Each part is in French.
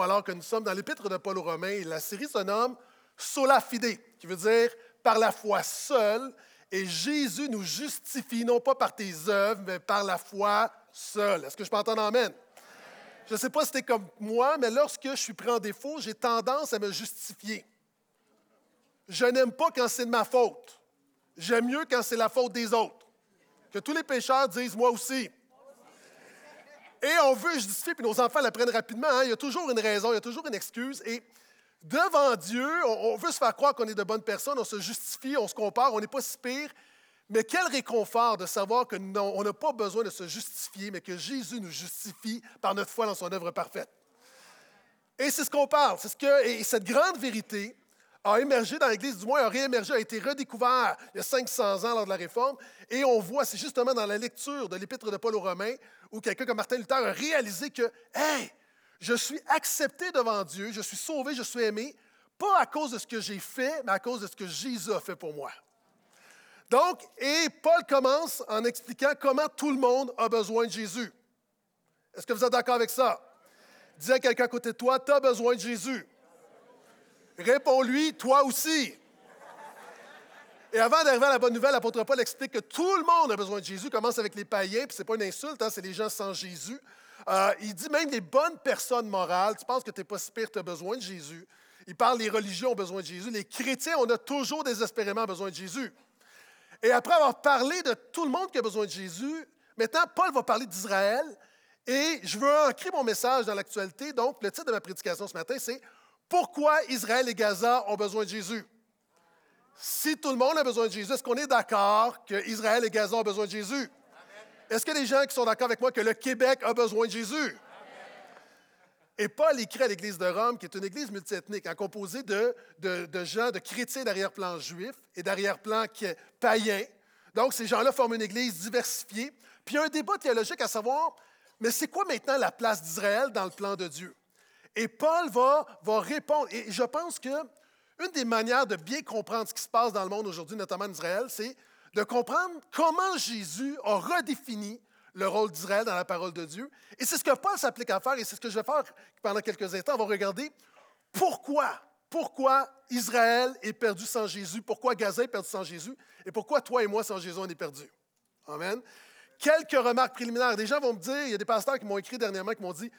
Alors que nous sommes dans l'épître de Paul aux Romains, la série se nomme Sola Fide, qui veut dire par la foi seule, et Jésus nous justifie non pas par tes œuvres, mais par la foi seule. Est-ce que je peux entendre Amen? Je ne sais pas si c'était comme moi, mais lorsque je suis pris en défaut, j'ai tendance à me justifier. Je n'aime pas quand c'est de ma faute. J'aime mieux quand c'est la faute des autres. Que tous les pécheurs disent moi aussi. Et on veut justifier, puis nos enfants l'apprennent rapidement. Hein. Il y a toujours une raison, il y a toujours une excuse. Et devant Dieu, on, veut se faire croire qu'on est de bonnes personnes, on se justifie, on se compare, on n'est pas si pire. Mais quel réconfort de savoir que non, on n'a pas besoin de se justifier, mais que Jésus nous justifie par notre foi dans son œuvre parfaite. Et c'est ce qu'on parle. C'est ce que, et cette grande vérité a émergé dans l'Église, du moins a réémergé, a été redécouvert il y a 500 ans lors de la Réforme. Et on voit, c'est justement dans la lecture de l'Épître de Paul aux Romains, où quelqu'un comme Martin Luther a réalisé que, hey, je suis accepté devant Dieu, je suis sauvé, je suis aimé, pas à cause de ce que j'ai fait, mais à cause de ce que Jésus a fait pour moi. Donc, et Paul commence en expliquant comment tout le monde a besoin de Jésus. Est-ce que vous êtes d'accord avec ça? Dis à quelqu'un à côté de toi, tu as besoin de Jésus. Réponds-lui, toi aussi. Et avant d'arriver à la bonne nouvelle, l'apôtre Paul explique que tout le monde a besoin de Jésus. Commence avec les païens, puis ce n'est pas une insulte, hein, c'est les gens sans Jésus. Euh, il dit même les bonnes personnes morales, tu penses que tu n'es pas si pire, tu as besoin de Jésus. Il parle des religions ont besoin de Jésus. Les chrétiens, on a toujours désespérément besoin de Jésus. Et après avoir parlé de tout le monde qui a besoin de Jésus, maintenant, Paul va parler d'Israël. Et je veux ancrer mon message dans l'actualité. Donc, le titre de ma prédication ce matin, c'est Pourquoi Israël et Gaza ont besoin de Jésus? Si tout le monde a besoin de Jésus, est-ce qu'on est, d'accord que Israël et Gaza ont besoin de Jésus? Est-ce a des gens qui sont d'accord avec moi que le Québec a besoin de Jésus? Et Paul écrit à l'Église de Rome, qui est une église multiethnique, composée de, de, gens, de chrétiens d'arrière-plan juif et d'arrière-plan païens. Donc, ces gens-là forment une église diversifiée. Puis il y a un débat théologique à savoir, mais c'est quoi maintenant la place d'Israël dans le plan de Dieu? Et Paul va, répondre. Et je pense que une des manières de bien comprendre ce qui se passe dans le monde aujourd'hui, notamment en Israël, c'est de comprendre comment Jésus a redéfini le rôle d'Israël dans la parole de Dieu. Et c'est ce que Paul s'applique à faire, et c'est ce que je vais faire pendant quelques instants. On va regarder pourquoi, pourquoi Israël est perdu sans Jésus, pourquoi Gaza est perdu sans Jésus, et pourquoi toi et moi, sans Jésus, on est perdu. Amen. Quelques remarques préliminaires. Des gens vont me dire, il y a des pasteurs qui m'ont écrit dernièrement, qui m'ont dit,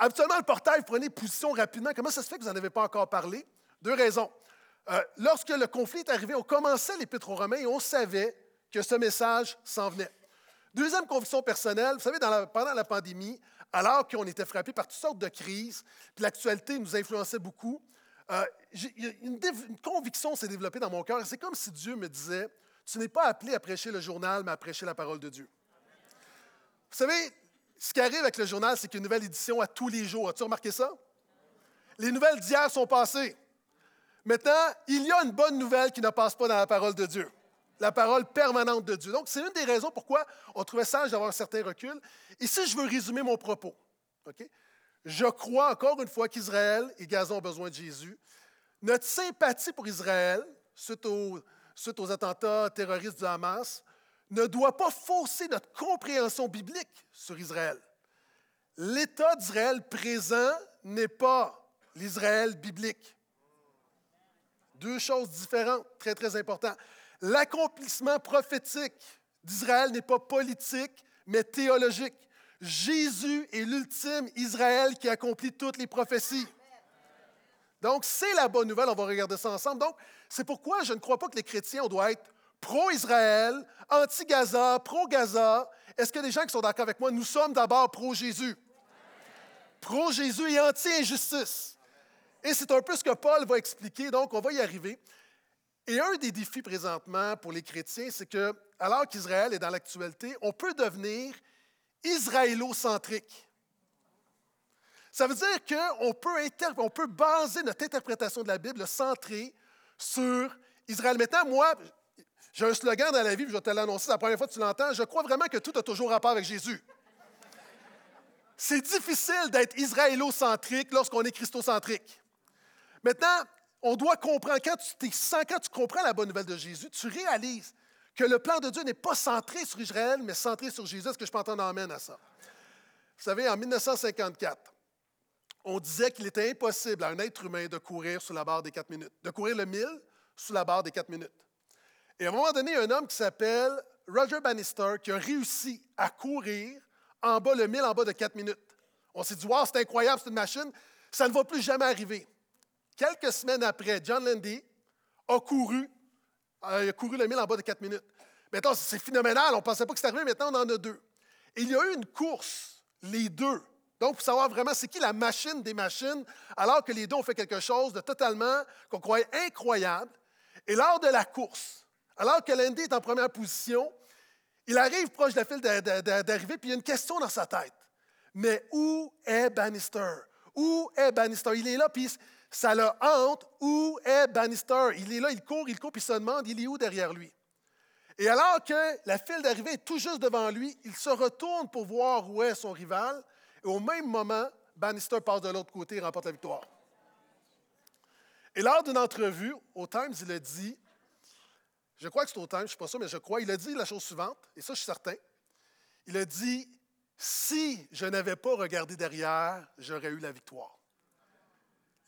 habituellement, le portail, vous prenez position rapidement. Comment ça se fait que vous n'en avez pas encore parlé? Deux raisons. Euh, lorsque le conflit est arrivé, on commençait l'Épître aux Romains et on savait que ce message s'en venait. Deuxième conviction personnelle, vous savez, pendant la pandémie, alors qu'on était frappé par toutes sortes de crises, puis l'actualité nous influençait beaucoup, euh, une, une, conviction s'est développée dans mon cœur. C'est comme si Dieu me disait, tu n'es pas appelé à prêcher le journal, mais à prêcher la parole de Dieu. Vous savez, ce qui arrive avec le journal, c'est qu'il y a une nouvelle édition à tous les jours. As-tu remarqué ça? Les nouvelles d'hier sont passées. Maintenant, il y a une bonne nouvelle qui ne passe pas dans la parole de Dieu. La parole permanente de Dieu. Donc, c'est une des raisons pourquoi on trouvait sage d'avoir un certain recul. Ici, je veux résumer mon propos. Je crois encore une fois qu'Israël et Gaza ont besoin de Jésus. Notre sympathie pour Israël, suite aux, suite aux attentats terroristes du Hamas, ne doit pas fausser notre compréhension biblique sur Israël. L'État d'Israël présent n'est pas l'Israël biblique. Deux choses différentes, très, très importantes. L'accomplissement prophétique d'Israël n'est pas politique, mais théologique. Jésus est l'ultime Israël qui accomplit toutes les prophéties. Donc, c'est la bonne nouvelle, on va regarder ça ensemble. Donc, c'est pourquoi je ne crois pas que les chrétiens, on doit être pro-Israël, anti-Gaza, pro-Gaza. Est-ce a des gens qui sont d'accord avec moi? Nous sommes d'abord pro-Jésus. Pro-Jésus et anti-injustice. Et c'est un peu ce que Paul va expliquer, donc on va y arriver. Et un des défis présentement pour les chrétiens, c'est que, alors qu'Israël est dans l'actualité, on peut devenir israélo-centrique. Ça veut dire qu'on peut, peut baser notre interprétation de la Bible centrée sur Israël. Maintenant, moi, j'ai un slogan dans la vie, je vais te l'annoncer, la première fois que tu l'entends. Je crois vraiment que tout a toujours rapport avec Jésus. C'est difficile d'être israélo-centrique lorsqu'on est christocentrique. Maintenant, on doit comprendre, quand tu, quand tu comprends la bonne nouvelle de Jésus, tu réalises que le plan de Dieu n'est pas centré sur Israël, mais centré sur Jésus. Est-ce que je peux entendre amène à ça? Vous savez, en 1954, on disait qu'il était impossible à un être humain de courir sous la barre des quatre minutes, de courir le mille sous la barre des quatre minutes. Et à un moment donné, un homme qui s'appelle Roger Bannister qui a réussi à courir en bas le mille en bas de quatre minutes. On s'est dit, wow, c'est incroyable, c'est une machine. Ça ne va plus jamais arriver. Quelques semaines après, John Landy a couru, euh, a couru le mille en bas de quatre minutes. Maintenant, c'est phénoménal. On ne pensait pas que c'était arrivé. Maintenant, on en a deux. Il y a eu une course, les deux. Donc, pour savoir vraiment c'est qui la machine des machines, alors que les deux ont fait quelque chose de totalement, qu'on croyait incroyable. Et lors de la course, alors que Landy est en première position, il arrive proche de la file d'arrivée, puis il y a une question dans sa tête. Mais où est Bannister? Où est Bannister? Il est là, puis ça le hante. Où est Bannister? Il est là, il court, il court, puis il se demande, il est où derrière lui? Et alors que la file d'arrivée est tout juste devant lui, il se retourne pour voir où est son rival. Et au même moment, Bannister passe de l'autre côté et remporte la victoire. Et lors d'une entrevue au Times, il a dit, je crois que c'est au Times, je ne suis pas sûr, mais je crois, il a dit la chose suivante, et ça je suis certain. Il a dit, si je n'avais pas regardé derrière, j'aurais eu la victoire.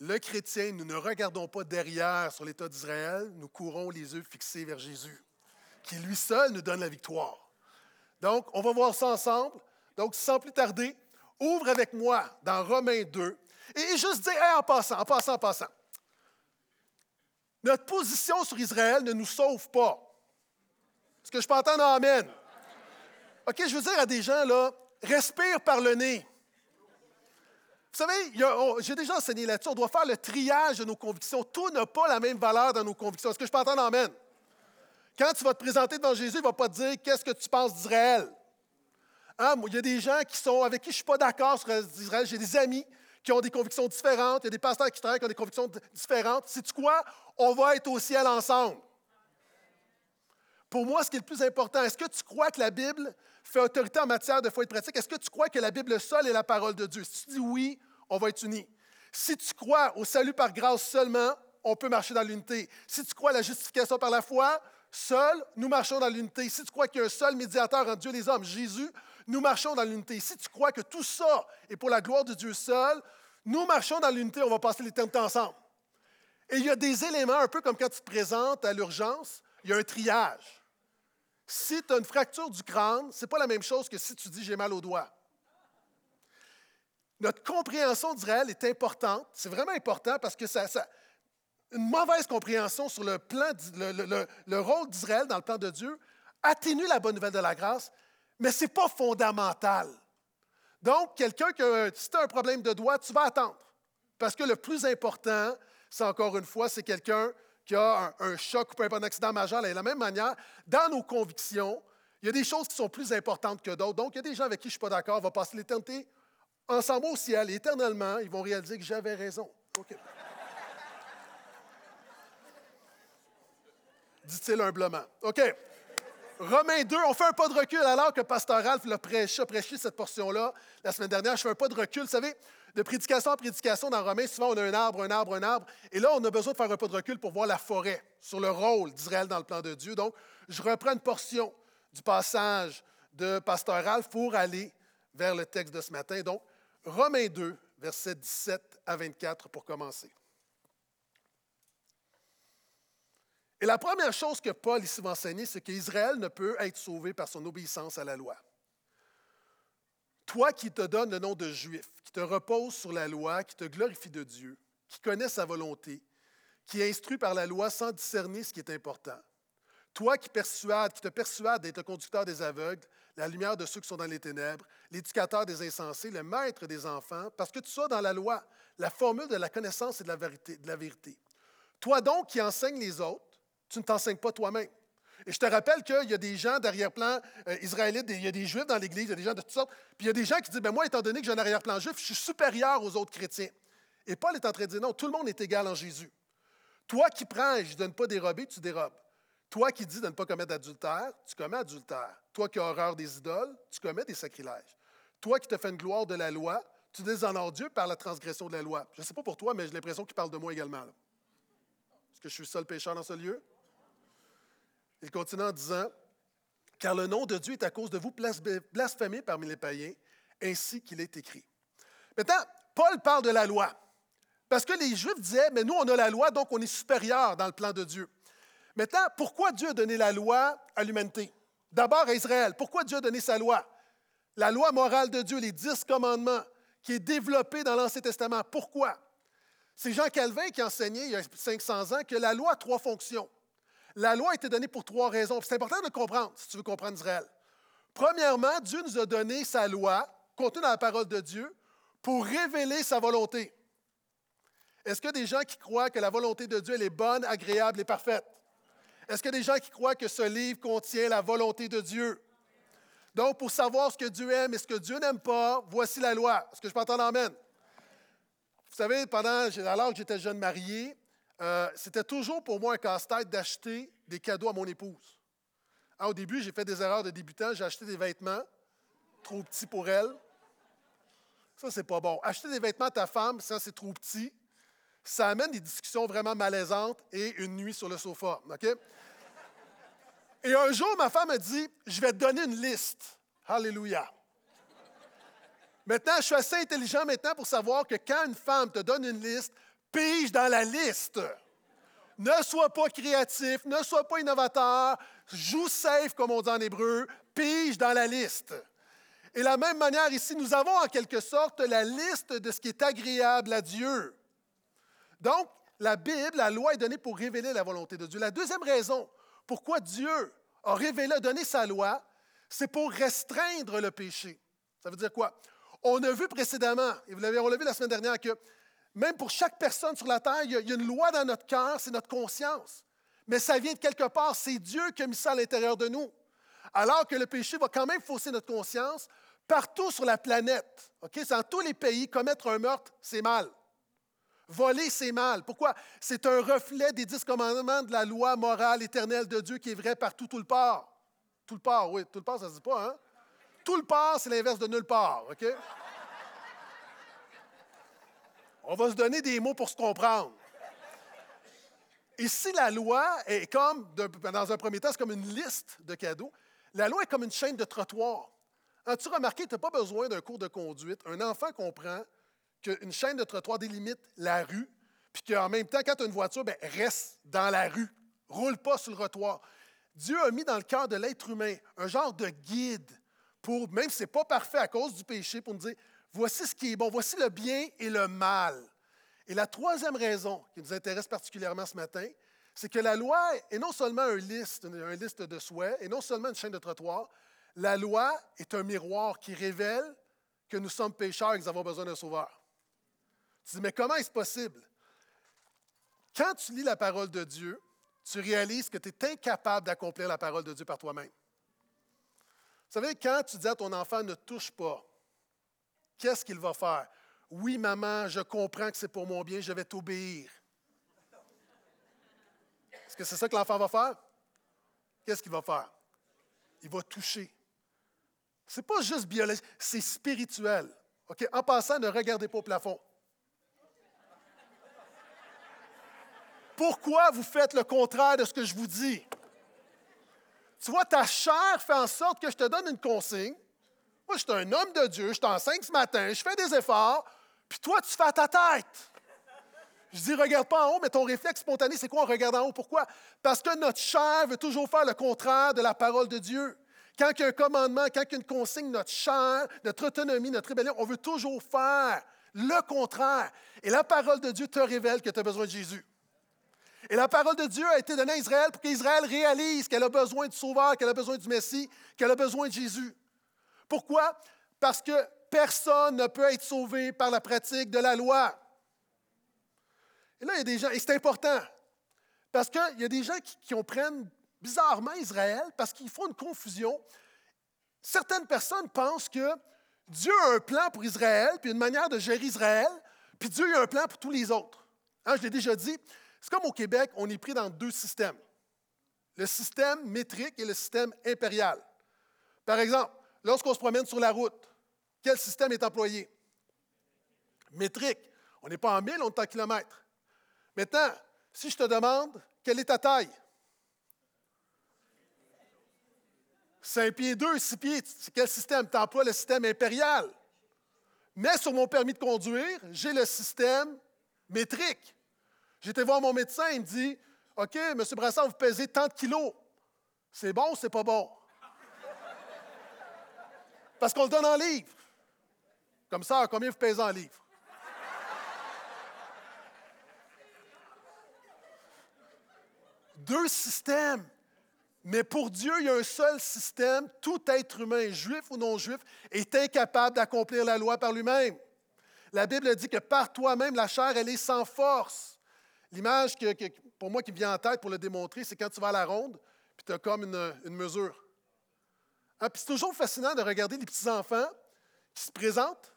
Le chrétien, nous ne regardons pas derrière sur l'État d'Israël, nous courons les yeux fixés vers Jésus, qui lui seul nous donne la victoire. Donc, on va voir ça ensemble. Donc, sans plus tarder, ouvre avec moi dans Romains 2 et juste dire, en passant, en passant, en passant, notre position sur Israël ne nous sauve pas. Est-ce que je peux entendre Amen? OK, je veux dire à des gens, là, respire par le nez. Vous savez, j'ai déjà enseigné là-dessus, on doit faire le triage de nos convictions. Tout n'a pas la même valeur dans nos convictions. Est-ce que je peux entendre Amen? Quand tu vas te présenter devant Jésus, il ne va pas te dire qu'est-ce que tu penses d'Israël? Hein, il y a des gens qui sont, avec qui je ne suis pas d'accord sur Israël. J'ai des amis qui ont des convictions différentes. Il y a des pasteurs qui travaillent qui ont des convictions différentes. Sais-tu quoi? On va être au ciel ensemble. Pour moi, ce qui est le plus important, est-ce que tu crois que la Bible fait autorité en matière de foi et de pratique? Est-ce que tu crois que la Bible seule est la parole de Dieu? Si tu dis oui, on va être unis. Si tu crois au salut par grâce seulement, on peut marcher dans l'unité. Si tu crois à la justification par la foi, seul, nous marchons dans l'unité. Si tu crois qu'il y a un seul médiateur entre Dieu et les hommes, Jésus, nous marchons dans l'unité. Si tu crois que tout ça est pour la gloire de Dieu seul, nous marchons dans l'unité, on va passer l'éternité ensemble. Et il y a des éléments, un peu comme quand tu te présentes à l'urgence, il y a un triage. Si tu as une fracture du crâne, ce n'est pas la même chose que si tu dis j'ai mal au doigt. Notre compréhension d'Israël est importante. C'est vraiment important parce que ça, une mauvaise compréhension sur le, plan, le, rôle d'Israël dans le plan de Dieu atténue la bonne nouvelle de la grâce, mais ce n'est pas fondamental. Donc, quelqu'un qui a, si tu as un problème de doigt, tu vas attendre. Parce que le plus important, c'est encore une fois, c'est quelqu'un qui a un, choc ou un accident majeur. Et de la même manière, dans nos convictions, il y a des choses qui sont plus importantes que d'autres. Donc, il y a des gens avec qui je ne suis pas d'accord, on va passer l'éternité ensemble au ciel et éternellement, ils vont réaliser que j'avais raison. OK. Dit-il humblement. OK. Romains 2, on fait un pas de recul alors que Pasteur Ralph l'a prêché, cette portion-là la semaine dernière. Je fais un pas de recul. Vous savez, de prédication en prédication, dans Romains, souvent on a un arbre, un arbre, un arbre. Et là, on a besoin de faire un pas de recul pour voir la forêt, sur le rôle d'Israël dans le plan de Dieu. Donc, je reprends une portion du passage de Pasteur Ralph pour aller vers le texte de ce matin. Donc, Romains 2, versets 17 à 24 pour commencer. Et la première chose que Paul ici va enseigner, c'est qu'Israël ne peut être sauvé par son obéissance à la loi. Toi qui te donnes le nom de juif, qui te repose sur la loi, qui te glorifie de Dieu, qui connaît sa volonté, qui est instruit par la loi sans discerner ce qui est important. Toi qui persuades, qui te persuades d'être le conducteur des aveugles, la lumière de ceux qui sont dans les ténèbres, l'éducateur des insensés, le maître des enfants, parce que tu sois dans la loi, la formule de la connaissance et. De la vérité. Toi donc qui enseignes les autres, tu ne t'enseignes pas toi-même. Et je te rappelle qu'il y a des gens d'arrière-plan euh, israélites, il y a des juifs dans l'Église, il y a des gens de toutes sortes. Puis il y a des gens qui disent, ben moi, étant donné que j'ai un arrière-plan juif, je suis supérieur aux autres chrétiens. Et Paul est en train de dire, non, tout le monde est égal en Jésus. Toi qui prêches de ne pas dérober, tu dérobes. Toi qui dis de ne pas commettre d'adultère, tu commets adultère. Toi qui as horreur des idoles, tu commets des sacrilèges. Toi qui te fais une gloire de la loi, tu déshonores Dieu par la transgression de la loi. Je ne sais pas pour toi, mais j'ai l'impression qu'il parle de moi également. Est-ce que je suis seul pécheur dans ce lieu? Il continue en disant, car le nom de Dieu est à cause de vous blasphémé parmi les païens, ainsi qu'il est écrit. Maintenant, Paul parle de la loi. Parce que les Juifs disaient, mais nous, on a la loi, donc on est supérieur dans le plan de Dieu. Maintenant, pourquoi Dieu a donné la loi à l'humanité? D'abord à Israël. Pourquoi Dieu a donné sa loi? La loi morale de Dieu, les dix commandements, qui est développée dans l'Ancien Testament. Pourquoi? C'est Jean Calvin qui enseignait il y a 500 ans que la loi a trois fonctions. La loi a été donnée pour trois raisons. C'est important de comprendre si tu veux comprendre Israël. Premièrement, Dieu nous a donné sa loi, contenue dans la parole de Dieu, pour révéler sa volonté. Est-ce qu'il y a des gens qui croient que la volonté de Dieu elle est bonne, agréable et parfaite? Est-ce qu'il y a des gens qui croient que ce livre contient la volonté de Dieu? Donc, pour savoir ce que Dieu aime et ce que Dieu n'aime pas, voici la loi. Est-ce que je peux entendre Amen? Vous savez, pendant, alors que j'étais jeune marié, euh, c'était toujours pour moi un casse-tête d'acheter des cadeaux à mon épouse. Ah, au début, j'ai fait des erreurs de débutant. J'ai acheté des vêtements trop petits pour elle. Ça, c'est pas bon. Acheter des vêtements à ta femme, ça, c'est trop petit. Ça amène des discussions vraiment malaisantes et une nuit sur le sofa. OK? Et un jour, ma femme a dit Je vais te donner une liste. Alléluia. Maintenant, je suis assez intelligent maintenant pour savoir que quand une femme te donne une liste, pige dans la liste. Ne sois pas créatif, ne sois pas innovateur, joue safe, comme on dit en hébreu, pige dans la liste. Et de la même manière, ici, nous avons en quelque sorte la liste de ce qui est agréable à Dieu. Donc, la Bible, la loi est donnée pour révéler la volonté de Dieu. La deuxième raison pourquoi Dieu a révélé, a donné sa loi, c'est pour restreindre le péché. Ça veut dire quoi? On a vu précédemment, et vous on l'a vu la semaine dernière, que même pour chaque personne sur la terre, il y a, une loi dans notre cœur, c'est notre conscience. Mais ça vient de quelque part, c'est Dieu qui a mis ça à l'intérieur de nous. Alors que le péché va quand même fausser notre conscience partout sur la planète. OK? Dans tous les pays, commettre un meurtre, c'est mal. Voler, c'est mal. Pourquoi? C'est un reflet des dix commandements de la loi morale éternelle de Dieu qui est vrai partout, tout le part. Tout le part, oui. Tout le part, ça ne se dit pas, hein? Tout le part, c'est l'inverse de nulle part, OK? On va se donner des mots pour se comprendre. Ici, la loi est comme, dans un premier temps, c'est comme une liste de cadeaux. La loi est comme une chaîne de trottoir. As-tu remarqué, tu n'as pas besoin d'un cours de conduite. Un enfant comprend qu'une chaîne de trottoir délimite la rue, puis qu'en même temps, quand tu as une voiture, ben, reste dans la rue, roule pas sur le trottoir. Dieu a mis dans le cœur de l'être humain un genre de guide pour, même si ce n'est pas parfait à cause du péché, pour nous dire, voici ce qui est bon, voici le bien et le mal. Et la troisième raison qui nous intéresse particulièrement ce matin, c'est que la loi est non seulement un liste, un liste de souhaits, et non seulement une chaîne de trottoir, la loi est un miroir qui révèle que nous sommes pécheurs et que nous avons besoin d'un sauveur. Tu dis, mais comment est-ce possible? Quand tu lis la parole de Dieu, tu réalises que tu es incapable d'accomplir la parole de Dieu par toi-même. Vous savez, quand tu dis à ton enfant ne touche pas, qu'est-ce qu'il va faire? Oui, maman, je comprends que c'est pour mon bien, je vais t'obéir. Est-ce que c'est ça que l'enfant va faire? Qu'est-ce qu'il va faire? Il va toucher. Ce n'est pas juste biologique, c'est spirituel. En passant, ne regardez pas au plafond. Pourquoi vous faites le contraire de ce que je vous dis? Tu vois, ta chair fait en sorte que je te donne une consigne. Moi, je suis un homme de Dieu, je t'enseigne ce matin, je fais des efforts, puis toi, tu fais à ta tête. Je dis, regarde pas en haut, mais ton réflexe spontané, c'est quoi on regarde en haut? Pourquoi? Parce que notre chair veut toujours faire le contraire de la parole de Dieu. Quand il y un commandement, quand il une consigne, notre chair, notre autonomie, notre rébellion, on veut toujours faire le contraire. Et la parole de Dieu te révèle que tu as besoin de Jésus. Et la parole de Dieu a été donnée à Israël pour qu'Israël réalise qu'elle a besoin du Sauveur, qu'elle a besoin du Messie, qu'elle a besoin de Jésus. Pourquoi? Parce que personne ne peut être sauvé par la pratique de la loi. Et là, il y a des gens, et c'est important, parce qu'il y a des gens qui, qui bizarrement Israël parce qu'ils font une confusion. Certaines personnes pensent que Dieu a un plan pour Israël, puis une manière de gérer Israël, puis Dieu a un plan pour tous les autres. Hein, je l'ai déjà dit, c'est comme au Québec, on est pris dans deux systèmes. Le système métrique et le système impérial. Par exemple, lorsqu'on se promène sur la route, quel système est employé? Métrique. On n'est pas en mille, on est en kilomètres. Maintenant, si je te demande quelle est ta taille? 5 pieds 2, 6 pieds, quel système? Tu emploies le système impérial. Mais sur mon permis de conduire, j'ai le système métrique. J'étais voir mon médecin, il me dit OK, M. Brassard, vous pesez tant de kilos. C'est bon ou c'est pas bon? Parce qu'on le donne en livres. Comme ça, combien vous pesez en livres? Deux systèmes. Mais pour Dieu, il y a un seul système. Tout être humain, juif ou non juif, est incapable d'accomplir la loi par lui-même. La Bible dit que par toi-même, la chair, elle est sans force. L'image que, pour moi qui vient en tête pour le démontrer, c'est quand tu vas à la ronde, puis tu as comme une, mesure. Hein, puis c'est toujours fascinant de regarder les petits-enfants qui se présentent.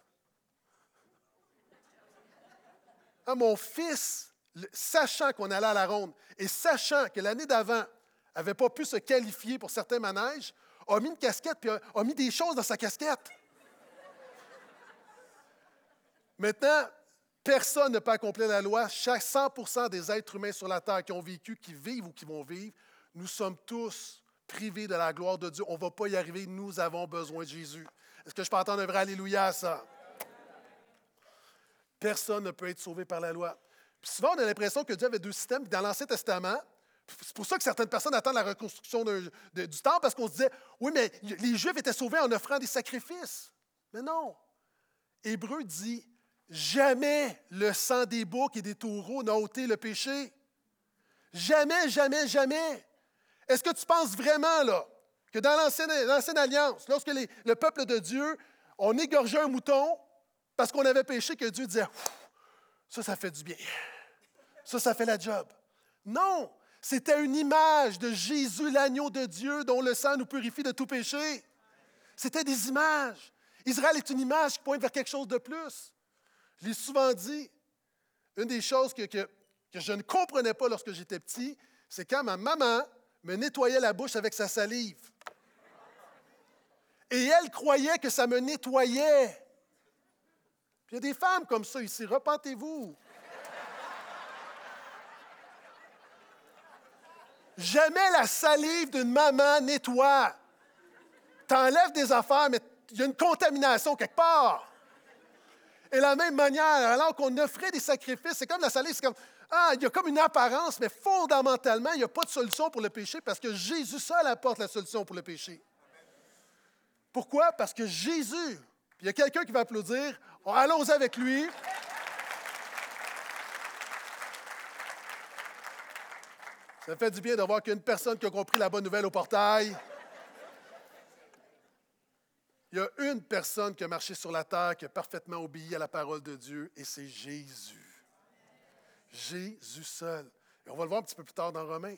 Hein, mon fils, sachant qu'on allait à la ronde et sachant que l'année d'avant, n'avait pas pu se qualifier pour certains manèges, a mis une casquette puis a, mis des choses dans sa casquette. Maintenant, personne ne peut accomplir la loi. Chaque 100% des êtres humains sur la terre qui ont vécu, qui vivent ou qui vont vivre, nous sommes tous privés de la gloire de Dieu. On ne va pas y arriver. Nous avons besoin de Jésus. Est-ce que je peux entendre un vrai Alléluia à ça? Personne ne peut être sauvé par la loi. Puis souvent, on a l'impression que Dieu avait deux systèmes. Dans l'Ancien Testament, c'est pour ça que certaines personnes attendent la reconstruction du temple, parce qu'on se disait, oui, mais les Juifs étaient sauvés en offrant des sacrifices. Mais non. Hébreu dit, jamais le sang des boucs et des taureaux n'a ôté le péché. Jamais, jamais, jamais. Est-ce que tu penses vraiment, là, que dans l'Ancienne Alliance, lorsque le peuple de Dieu, on égorgeait un mouton parce qu'on avait péché, que Dieu disait, ça, ça fait du bien. Ça, ça fait la job. Non, c'était une image de Jésus, l'agneau de Dieu, dont le sang nous purifie de tout péché. C'était des images. Israël est une image qui pointe vers quelque chose de plus. Je l'ai souvent dit, une des choses que, que, je ne comprenais pas lorsque j'étais petit, c'est quand ma maman me nettoyait la bouche avec sa salive. Et elle croyait que ça me nettoyait. Il y a des femmes comme ça ici, repentez-vous. Jamais la salive d'une maman nettoie. Tu enlèves des affaires, mais il y a une contamination quelque part. Et la même manière, alors qu'on offrait des sacrifices, c'est comme la salive, c'est comme, ah, il y a comme une apparence, mais fondamentalement, il n'y a pas de solution pour le péché parce que Jésus seul apporte la solution pour le péché. Pourquoi? Parce que Jésus, il y a quelqu'un qui va applaudir, allons avec lui. Ça fait du bien de voir qu'il personne qui a compris la bonne nouvelle au portail. Il y a une personne qui a marché sur la terre, qui a parfaitement obéi à la parole de Dieu, et c'est Jésus. Jésus seul. Et on va le voir un petit peu plus tard dans Romains.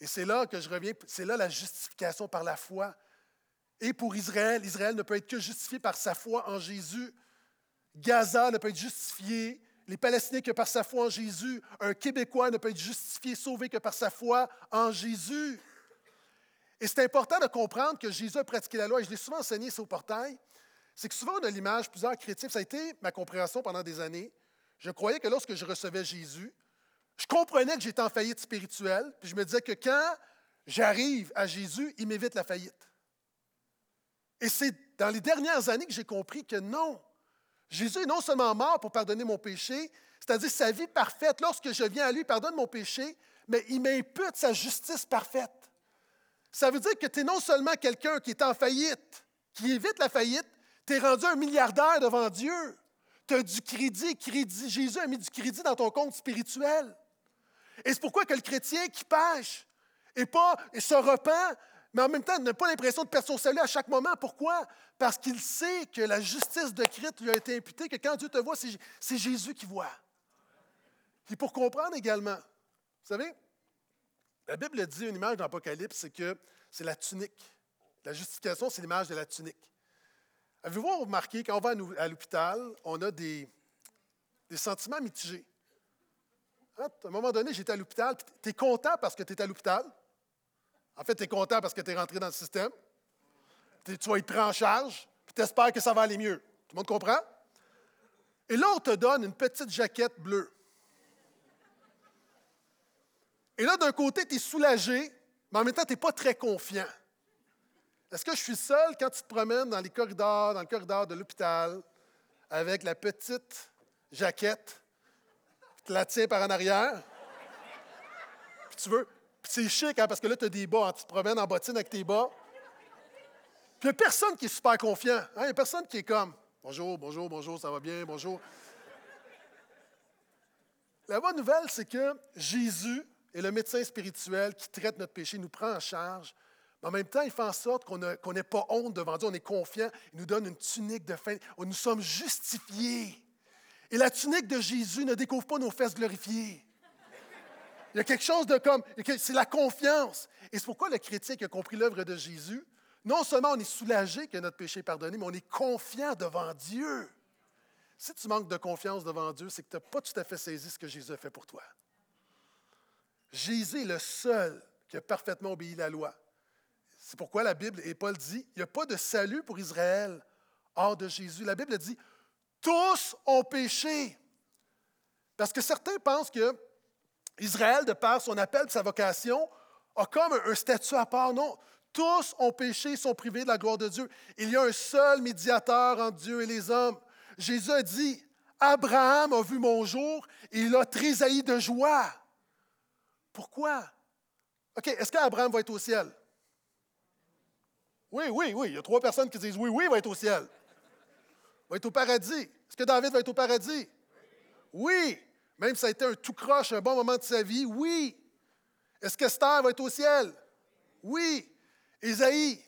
Et c'est là que je reviens, c'est là la justification par la foi. Et pour Israël, Israël ne peut être que justifié par sa foi en Jésus. Gaza ne peut être justifié les Palestiniens que par sa foi en Jésus. Un Québécois ne peut être justifié, sauvé que par sa foi en Jésus. Et c'est important de comprendre que Jésus a pratiqué la loi, et je l'ai souvent enseigné ça au portail. C'est que souvent on a l'image, plusieurs chrétiens, ça a été ma compréhension pendant des années. Je croyais que lorsque je recevais Jésus, je comprenais que j'étais en faillite spirituelle, puis je me disais que quand j'arrive à Jésus, il m'évite la faillite. Et c'est dans les dernières années que j'ai compris que non, Jésus est non seulement mort pour pardonner mon péché, c'est-à-dire sa vie parfaite. Lorsque je viens à lui, pardonne mon péché, mais il m'impute sa justice parfaite. Ça veut dire que tu es non seulement quelqu'un qui est en faillite, qui évite la faillite, tu es rendu un milliardaire devant Dieu. Tu as du crédit, crédit. Jésus a mis du crédit dans ton compte spirituel. Et c'est pourquoi que le chrétien qui pêche et, pas, et se repent, mais en même temps n'a pas l'impression de perdre son salut à chaque moment. Pourquoi? Parce qu'il sait que la justice de Christ lui a été imputée, que quand Dieu te voit, c'est Jésus qui voit. Et pour comprendre également, vous savez, la Bible dit une image dans l'Apocalypse, c'est que c'est la tunique. La justification, c'est l'image de la tunique. Avez-vous remarqué, quand on va à l'hôpital, on a des, sentiments mitigés? Hein, à un moment donné, j'étais à l'hôpital, tu es content parce que tu es à l'hôpital. En fait, tu es content parce que tu es rentré dans le système tu vas être pris en charge, puis tu espères que ça va aller mieux. Tout le monde comprend? Et là, on te donne une petite jaquette bleue. Et là, d'un côté, tu es soulagé, mais en même temps, tu n'es pas très confiant. Est-ce que je suis seul quand tu te promènes dans les corridors, dans le corridor de l'hôpital, avec la petite jaquette, tu la tiens par en arrière, puis tu veux. Puis c'est chic, hein, parce que là, tu as des bas, hein, tu te promènes en bottine avec tes bas. Puis il n'y a personne qui est super confiant. Hein, il n'y a personne qui est comme Bonjour, bonjour, bonjour, ça va bien, bonjour. La bonne nouvelle, c'est que Jésus est le médecin spirituel qui traite notre péché, nous prend en charge. Mais en même temps, il fait en sorte qu'on n'ait pas honte devant Dieu, on est confiant. Il nous donne une tunique de fin. Nous sommes justifiés. Et la tunique de Jésus ne découvre pas nos fesses glorifiées. Il y a quelque chose de comme, c'est la confiance. Et c'est pourquoi le chrétien qui a compris l'œuvre de Jésus, non seulement on est soulagé que notre péché est pardonné, mais on est confiant devant Dieu. Si tu manques de confiance devant Dieu, c'est que tu n'as pas tout à fait saisi ce que Jésus a fait pour toi. Jésus est le seul qui a parfaitement obéi la loi. C'est pourquoi la Bible, et Paul dit, il n'y a pas de salut pour Israël hors de Jésus. La Bible dit, tous ont péché. Parce que certains pensent que Israël, de par son appel et sa vocation, a comme un statut à part. Non, tous ont péché, sont privés de la gloire de Dieu. Il y a un seul médiateur entre Dieu et les hommes. Jésus a dit, Abraham a vu mon jour et il a trésailli de joie. Pourquoi? OK, est-ce qu'Abraham va être au ciel? Oui, oui, oui. Il y a trois personnes qui disent oui, oui, il va être au ciel. Il va être au paradis. Est-ce que David va être au paradis? Oui. Même si ça a été un tout croche, un bon moment de sa vie, oui. Est-ce qu'Esther va être au ciel? Oui. Isaïe?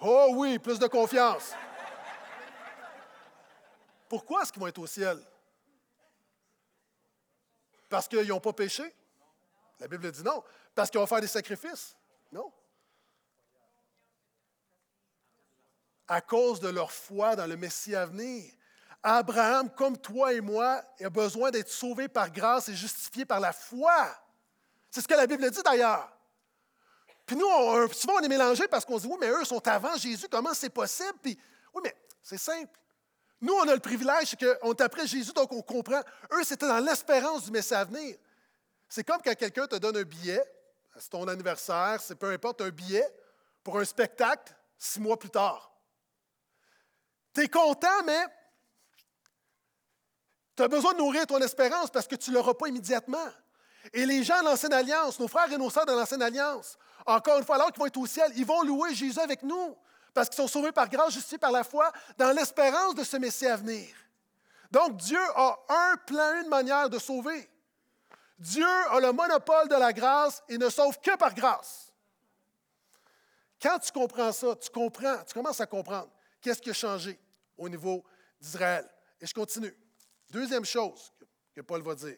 Oh oui, plus de confiance. Pourquoi est-ce qu'ils vont être au ciel? Parce qu'ils n'ont pas péché? La Bible dit non. Parce qu'ils vont faire des sacrifices? Non. À cause de leur foi dans le Messie à venir. Abraham, comme toi et moi, a besoin d'être sauvé par grâce et justifié par la foi. C'est ce que la Bible dit d'ailleurs. Puis nous, souvent, on est mélangé parce qu'on se dit, oui, mais eux sont avant Jésus, comment c'est possible? Puis, oui, mais c'est simple. Nous, on a le privilège, qu'on est après Jésus, donc on comprend. Eux, c'était dans l'espérance du Messie à venir. C'est comme quand quelqu'un te donne un billet, c'est ton anniversaire, c'est peu importe, un billet pour un spectacle six mois plus tard. Tu es content, mais tu as besoin de nourrir ton espérance parce que tu ne l'auras pas immédiatement. Et les gens de l'Ancienne Alliance, nos frères et nos sœurs de l'Ancienne Alliance, encore une fois, alors qu'ils vont être au ciel, ils vont louer Jésus avec nous parce qu'ils sont sauvés par grâce, justifiés par la foi, dans l'espérance de ce Messie à venir. Donc Dieu a un plan, une manière de sauver. Dieu a le monopole de la grâce et ne sauve que par grâce. Quand tu comprends ça, tu comprends, tu commences à comprendre qu'est-ce qui a changé au niveau d'Israël? Et je continue. Deuxième chose que Paul va dire.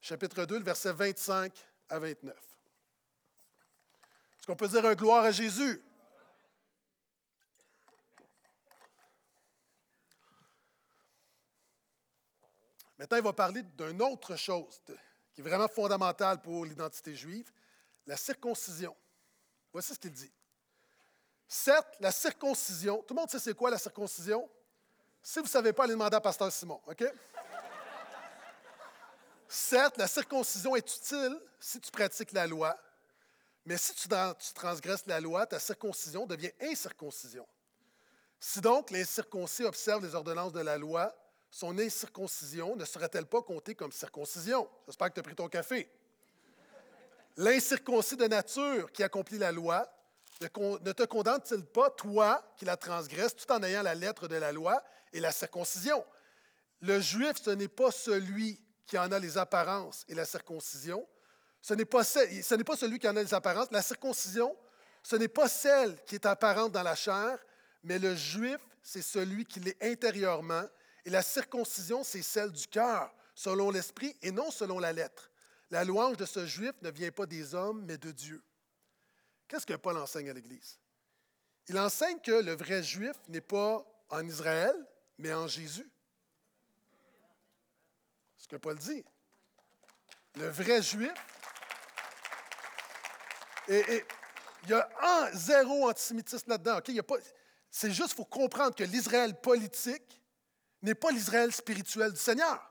Chapitre 2, le verset 25 à 29. Est-ce qu'on peut dire un gloire à Jésus? Maintenant, il va parler d'une autre chose qui est vraiment fondamentale pour l'identité juive, la circoncision. Voici ce qu'il dit. Certes, la circoncision, tout le monde sait c'est quoi la circoncision? Si vous ne savez pas, allez demander à Pasteur Simon, OK? Certes, la circoncision est utile si tu pratiques la loi, mais si tu, transgresses la loi, ta circoncision devient incirconcision. Si donc l'incirconcis observe les ordonnances de la loi, son incirconcision ne serait-elle pas comptée comme circoncision? J'espère que tu as pris ton café. L'incirconcis de nature qui accomplit la loi ne te condamne-t-il pas, toi, qui la transgresses, tout en ayant la lettre de la loi et la circoncision? Le juif, ce n'est pas celui qui en a les apparences et la circoncision. Ce n'est pas, ce n'est pas celui qui en a les apparences. La circoncision, ce n'est pas celle qui est apparente dans la chair, mais le juif, c'est celui qui l'est intérieurement. Et la circoncision, c'est celle du cœur, selon l'esprit et non selon la lettre. La louange de ce juif ne vient pas des hommes, mais de Dieu. Qu'est-ce que Paul enseigne à l'Église? Il enseigne que le vrai juif n'est pas en Israël, mais en Jésus. Ce que Paul dit. Le vrai juif. Et, il y a un zéro antisémitisme là-dedans. c'est juste pour comprendre que l'Israël politique n'est pas l'Israël spirituel du Seigneur.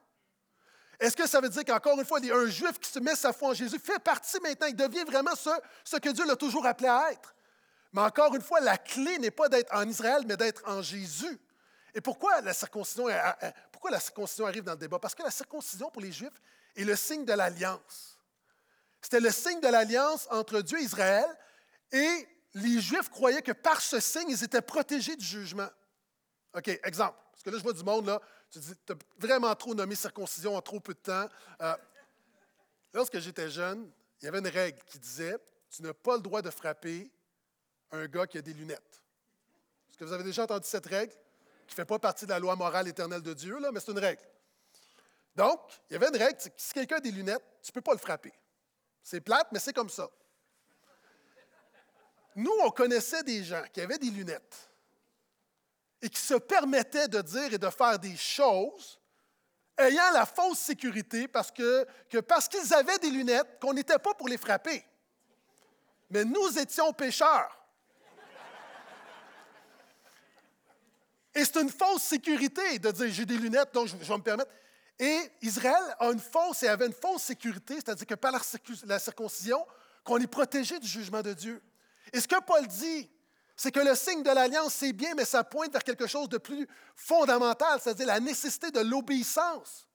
Est-ce que ça veut dire qu'encore une fois, un juif qui se met sa foi en Jésus fait partie maintenant, il devient vraiment ce, que Dieu l'a toujours appelé à être? Mais encore une fois, la clé n'est pas d'être en Israël, mais d'être en Jésus. Et pourquoi la, circoncision, pourquoi la circoncision arrive dans le débat? Parce que la circoncision pour les Juifs est le signe de l'alliance. C'était le signe de l'alliance entre Dieu et Israël, et les Juifs croyaient que par ce signe, ils étaient protégés du jugement. OK, exemple. Parce que là, je vois du monde, là, tu dis, tu as vraiment trop nommé circoncision en trop peu de temps. Euh, lorsque j'étais jeune, il y avait une règle qui disait, tu n'as pas le droit de frapper un gars qui a des lunettes. Est-ce que vous avez déjà entendu cette règle? Qui ne fait pas partie de la loi morale éternelle de Dieu, là, mais c'est une règle. Donc, il y avait une règle, si quelqu'un a des lunettes, tu ne peux pas le frapper. C'est plate, mais c'est comme ça. Nous, on connaissait des gens qui avaient des lunettes et qui se permettaient de dire et de faire des choses ayant la fausse sécurité parce que, parce qu'ils avaient des lunettes, qu'on n'était pas pour les frapper. Mais nous étions pécheurs. Et c'est une fausse sécurité de dire j'ai des lunettes, donc je, vais me permettre. Et Israël a une fausse et avait une fausse sécurité, c'est-à-dire que par la circoncision, qu'on est protégé du jugement de Dieu. Et ce que Paul dit, c'est que le signe de l'alliance, c'est bien, mais ça pointe vers quelque chose de plus fondamental, c'est-à-dire la nécessité de l'obéissance.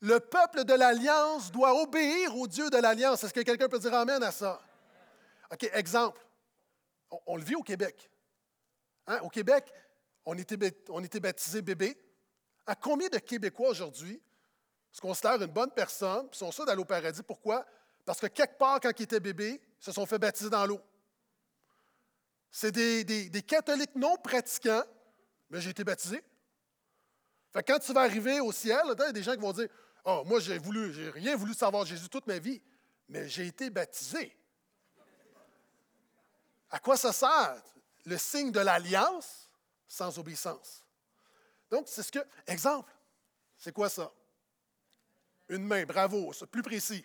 Le peuple de l'alliance doit obéir au Dieu de l'alliance. Est-ce que quelqu'un peut dire Amen à ça? OK, exemple. On, le vit au Québec. Hein? Au Québec, on était, on était baptisé bébé. À combien de Québécois aujourd'hui se considèrent une bonne personne sont sûrs d'aller au paradis? Pourquoi? Parce que quelque part, quand ils étaient bébés, ils se sont fait baptiser dans l'eau. C'est des, catholiques non pratiquants, mais j'ai été baptisé. Fait quand tu vas arriver au ciel, il y a des gens qui vont dire Oh, moi, j'ai voulu, j'ai rien voulu savoir Jésus toute ma vie, mais j'ai été baptisé. À quoi ça sert? Le signe de l'alliance sans obéissance. Donc, c'est ce que. Exemple, c'est quoi ça? Une main, bravo, c'est plus précis.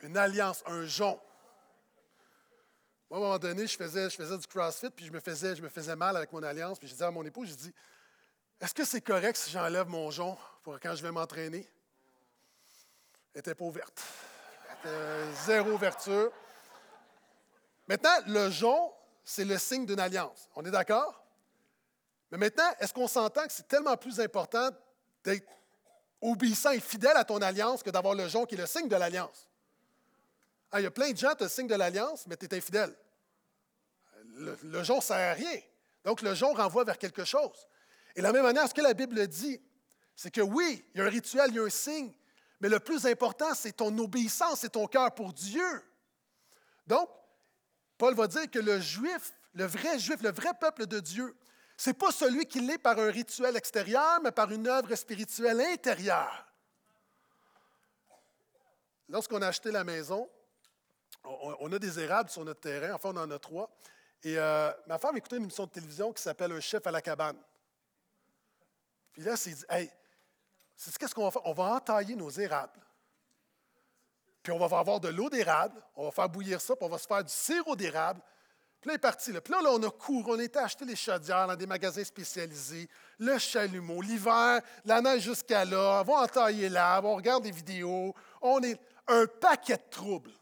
Une alliance, un jonc à un moment donné, je faisais, du CrossFit, puis je me faisais, mal avec mon alliance. Puis je disais à mon épouse, je dis, est-ce que c'est correct si j'enlève mon jonc pour quand je vais m'entraîner? Elle n'était pas ouverte. zéro ouverture. Maintenant, le jonc, c'est le signe d'une alliance. On est d'accord? Mais maintenant, est-ce qu'on s'entend que c'est tellement plus important d'être obéissant et fidèle à ton alliance que d'avoir le jonc qui est le signe de l'alliance? Ah, il y a plein de gens, tu as le signe de l'alliance, mais tu es infidèle le, jonc ne sert à rien. Donc, le jonc renvoie vers quelque chose. Et de la même manière, ce que la Bible dit, c'est que oui, il y a un rituel, il y a un signe, mais le plus important, c'est ton obéissance et ton cœur pour Dieu. Donc, Paul va dire que le juif, le vrai juif, le vrai peuple de Dieu, ce n'est pas celui qui l'est par un rituel extérieur, mais par une œuvre spirituelle intérieure. Lorsqu'on a acheté la maison, on, a des érables sur notre terrain, enfin on en a trois. Et euh, ma femme écoutait une émission de télévision qui s'appelle Un chef à la cabane. Puis là, c'est dit, hey, qu'est-ce qu'on va faire? On va entailler nos érables. Puis on va avoir de l'eau d'érable, on va faire bouillir ça, puis on va se faire du sirop d'érable. Puis là, il est parti. Là. Puis là, on a couru, on était acheter les chaudières dans des magasins spécialisés, le chalumeau, l'hiver, la neige jusqu'à là, on va entailler l'arbre, on regarde des vidéos, on est un paquet de troubles.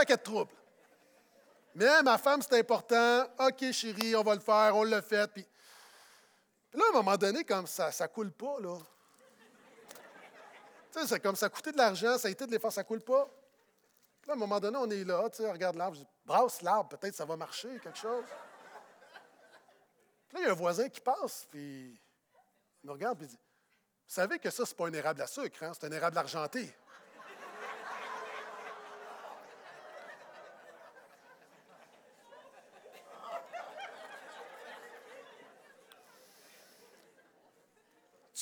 Paquet de troubles. Mais ma femme, c'est important. OK, chérie, on va le faire, on l'a fait. Puis, là, à un moment donné, comme ça ne coule pas, là. Tu sais, c'est comme ça coûté de l'argent, ça a été de l'effort, ça coule pas. Là, à un moment donné, on est là, tu sais, regarde l'arbre, je dis, brasse l'arbre, peut-être ça va marcher, quelque chose. Puis là, il y a un voisin qui passe, puis il me regarde, puis il dit, vous savez que ça, ce n'est pas un érable à sucre, hein, c'est un érable argenté.